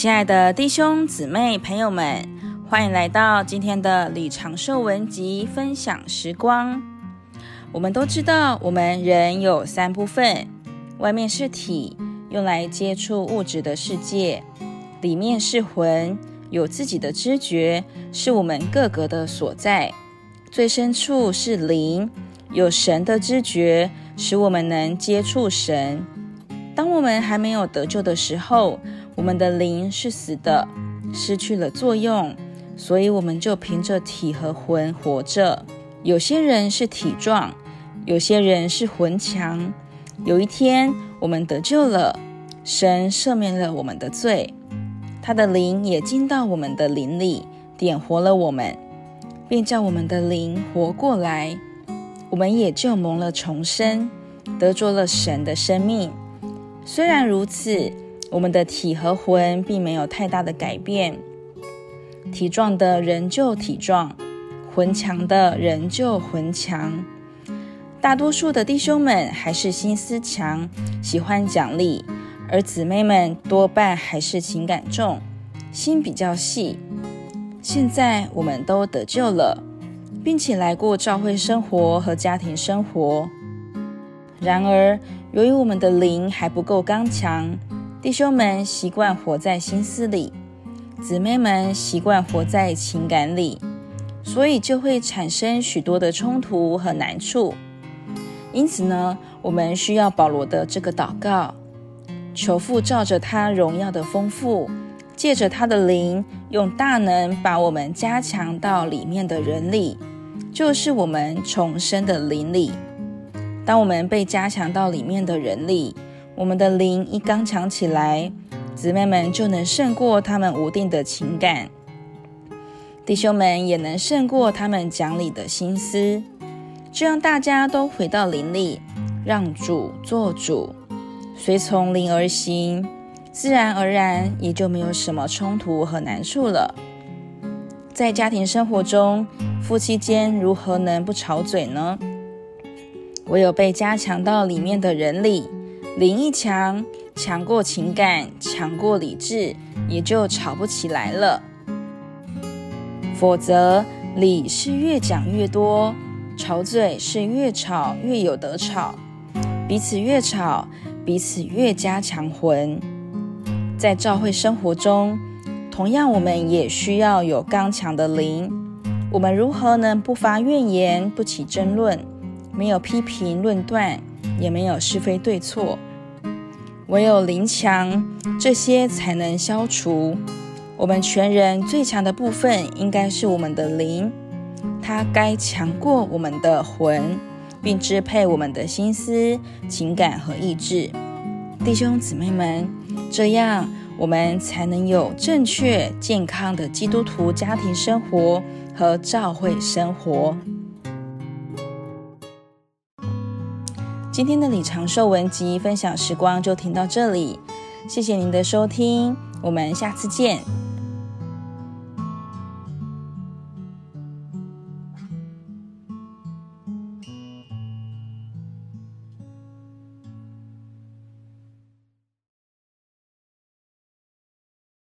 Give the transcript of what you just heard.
亲爱的弟兄姊妹朋友们，欢迎来到今天的李长寿文集分享时光。我们都知道，我们人有三部分：外面是体，用来接触物质的世界；里面是魂，有自己的知觉，是我们各个的所在；最深处是灵，有神的知觉，使我们能接触神。当我们还没有得救的时候，我们的灵是死的，失去了作用，所以我们就凭着体和魂活着。有些人是体壮，有些人是魂强。有一天，我们得救了，神赦免了我们的罪，他的灵也进到我们的灵里，点活了我们，并叫我们的灵活过来，我们也就蒙了重生，得着了神的生命。虽然如此，我们的体和魂并没有太大的改变，体壮的仍旧体壮，魂强的仍旧魂强。大多数的弟兄们还是心思强，喜欢奖励；而姊妹们多半还是情感重，心比较细。现在我们都得救了，并且来过教会生活和家庭生活。然而，由于我们的灵还不够刚强。弟兄们习惯活在心思里，姊妹们习惯活在情感里，所以就会产生许多的冲突和难处。因此呢，我们需要保罗的这个祷告，求父照着他荣耀的丰富，借着他的灵，用大能把我们加强到里面的人里，就是我们重生的灵里。当我们被加强到里面的人里，我们的灵一刚强起来，姊妹们就能胜过他们无定的情感，弟兄们也能胜过他们讲理的心思。这样大家都回到灵里，让主做主，随从灵而行，自然而然也就没有什么冲突和难处了。在家庭生活中，夫妻间如何能不吵嘴呢？唯有被加强到里面的人里。灵一强，强过情感，强过理智，也就吵不起来了。否则，理是越讲越多，吵嘴是越吵越有得吵，彼此越吵，彼此越加强魂。在教会生活中，同样我们也需要有刚强的灵。我们如何能不发怨言，不起争论，没有批评论断？也没有是非对错，唯有灵强，这些才能消除。我们全人最强的部分，应该是我们的灵，它该强过我们的魂，并支配我们的心思、情感和意志。弟兄姊妹们，这样我们才能有正确健康的基督徒家庭生活和教会生活。今天的李长寿文集分享时光就停到这里，谢谢您的收听，我们下次见。